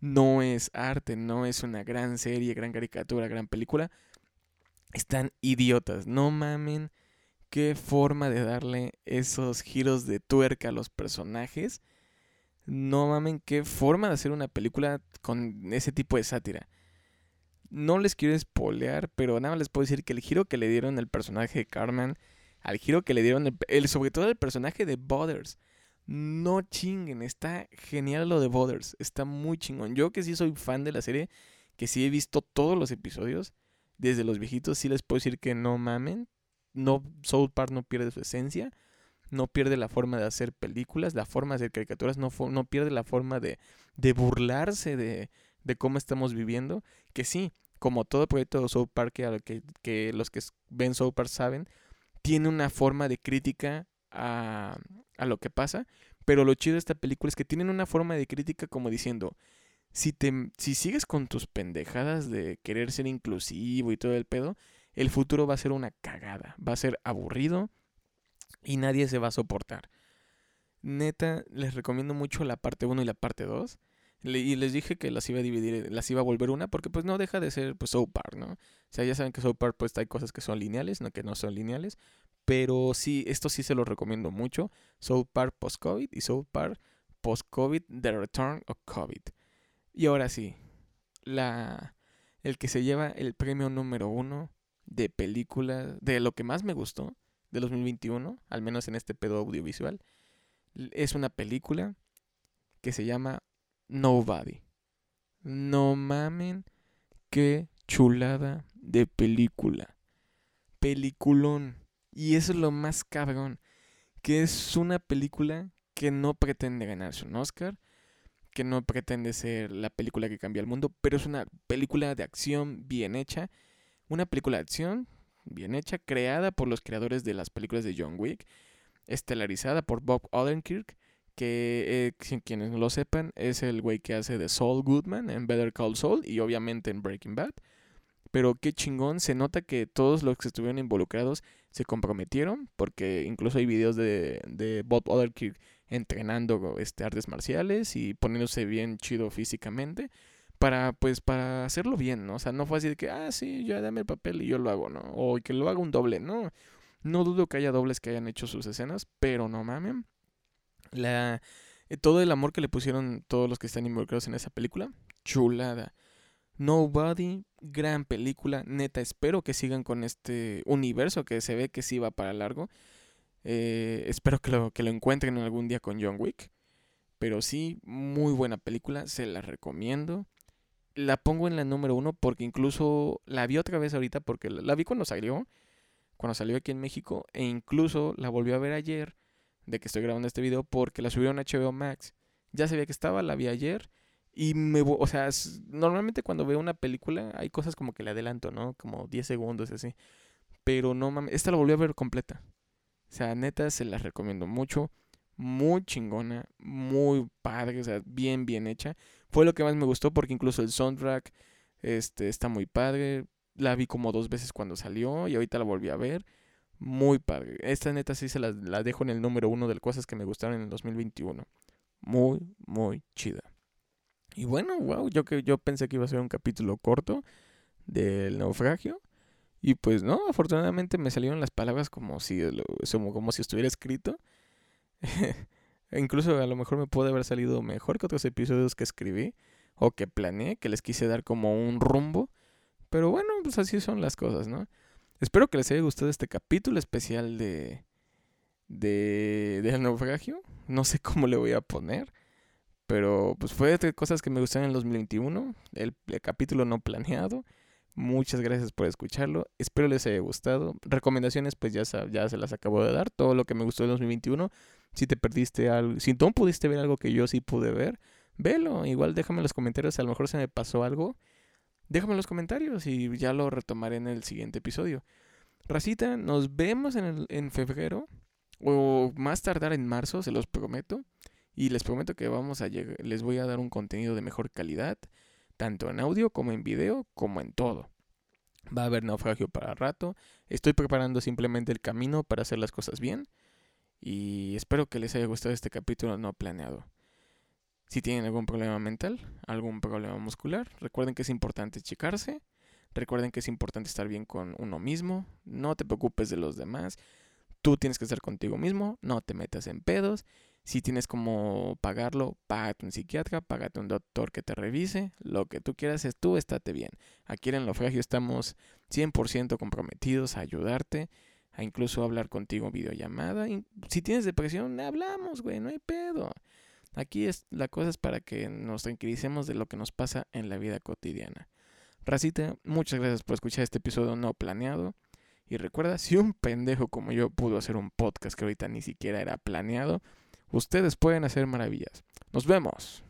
no es arte, no es una gran serie, gran caricatura, gran película, están idiotas. No mamen qué forma de darle esos giros de tuerca a los personajes. No mamen qué forma de hacer una película con ese tipo de sátira. No les quiero espolear, pero nada más les puedo decir que el giro que le dieron al personaje de Carmen, al giro que le dieron, el, sobre todo al personaje de Butters, no chinguen, está genial lo de Bothers, está muy chingón. Yo que sí soy fan de la serie, que sí he visto todos los episodios, desde los viejitos, sí les puedo decir que no mamen. No, South Park no pierde su esencia, no pierde la forma de hacer películas, la forma de hacer caricaturas, no, no pierde la forma de, de burlarse de, de, cómo estamos viviendo. Que sí, como todo proyecto de South Park, que, los que ven South Park saben, tiene una forma de crítica a, lo que pasa. Pero lo chido de esta película es que tienen una forma de crítica como diciendo, si, si sigues con tus pendejadas de querer ser inclusivo y todo el pedo, el futuro va a ser una cagada, va a ser aburrido y nadie se va a soportar. Neta, les recomiendo mucho la parte 1 y la parte 2. Y les dije que las iba a dividir, las iba a volver una, porque pues no deja de ser pues Park, ¿no? O sea, ya saben que South Park pues hay cosas que son lineales, no que no son lineales, pero sí, esto sí se lo recomiendo mucho. South Park Post-COVID y South Park Post-COVID The Return of COVID. Y ahora sí, la, el que se lleva el premio número uno de película, de lo que más me gustó de 2021, al menos en este pedo audiovisual, es una película que se llama Nobody. No mamen, qué chulada de película. Peliculón. Y eso es lo más cabrón. Que es una película que no pretende ganarse un Oscar. Que no pretende ser la película que cambia el mundo. Pero es una película de acción bien hecha. Una película de acción bien hecha. Creada por los creadores de las películas de John Wick. Estelarizada por Bob Odenkirk. Que eh, quienes no lo sepan es el güey que hace de Saul Goodman en Better Call Saul. Y obviamente en Breaking Bad. Pero qué chingón, se nota que todos los que estuvieron involucrados se comprometieron, porque incluso hay videos de, de Bob Odenkirk entrenando este, artes marciales y poniéndose bien chido físicamente para pues para hacerlo bien, ¿no? O sea, no fue así de que, ah, sí, ya dame el papel y yo lo hago, ¿no? O que lo haga un doble, no. No dudo que haya dobles que hayan hecho sus escenas, pero no mamen. La, eh, todo el amor que le pusieron todos los que están involucrados en esa película, chulada. Nobody, gran película, neta, espero que sigan con este universo que se ve que sí va para largo. Eh, espero que lo, que lo encuentren algún día con John Wick. Pero sí, muy buena película, se la recomiendo. La pongo en la número uno porque incluso la vi otra vez ahorita porque la, la vi cuando salió, cuando salió aquí en México, e incluso la volví a ver ayer de que estoy grabando este video porque la subieron a HBO Max Ya sabía que estaba, la vi ayer. Y me, o sea, normalmente cuando veo una película hay cosas como que le adelanto, ¿no? Como 10 segundos así. Pero no mames, esta la volví a ver completa. O sea, neta, se la recomiendo mucho. Muy chingona, muy padre, o sea, bien, bien hecha. Fue lo que más me gustó porque incluso el soundtrack este, está muy padre. La vi como dos veces cuando salió y ahorita la volví a ver. Muy padre. Esta neta sí se la, la dejo en el número uno de cosas que me gustaron en el 2021. Muy, muy chida. Y bueno, wow, yo, que, yo pensé que iba a ser un capítulo corto del naufragio. Y pues no, afortunadamente me salieron las palabras como si, como si estuviera escrito. Incluso a lo mejor me puede haber salido mejor que otros episodios que escribí o que planeé, que les quise dar como un rumbo. Pero bueno, pues así son las cosas, ¿no? Espero que les haya gustado este capítulo especial de, de del naufragio. No sé cómo le voy a poner. Pero pues fue de cosas que me gustaron en el 2021. El, capítulo no planeado. Muchas gracias por escucharlo. Espero les haya gustado. Recomendaciones, pues ya, ya se las acabo de dar. Todo lo que me gustó en 2021. Si te perdiste algo, si tú pudiste ver algo que yo sí pude ver, velo. Igual déjame en los comentarios. A lo mejor se me pasó algo. Déjame en los comentarios y ya lo retomaré en el siguiente episodio. Racita, nos vemos en, febrero. O más tardar en marzo, se los prometo. Y les prometo que vamos a les voy a dar un contenido de mejor calidad, tanto en audio como en video, como en todo. Va a haber naufragio para rato. Estoy preparando simplemente el camino para hacer las cosas bien. Y espero que les haya gustado este capítulo no planeado. Si tienen algún problema mental, algún problema muscular, recuerden que es importante checarse. Recuerden que es importante estar bien con uno mismo. No te preocupes de los demás. Tú tienes que estar contigo mismo. No te metas en pedos. Si tienes como pagarlo, págate un psiquiatra, págate un doctor que te revise. Lo que tú quieras es tú, estate bien. Aquí en Lo Fragio estamos 100% comprometidos a ayudarte, a incluso hablar contigo videollamada. Si tienes depresión, hablamos, güey, no hay pedo. Aquí es la cosa es para que nos tranquilicemos de lo que nos pasa en la vida cotidiana. Racita, muchas gracias por escuchar este episodio no planeado. Y recuerda, si un pendejo como yo pudo hacer un podcast que ahorita ni siquiera era planeado, Ustedes pueden hacer maravillas. Nos vemos.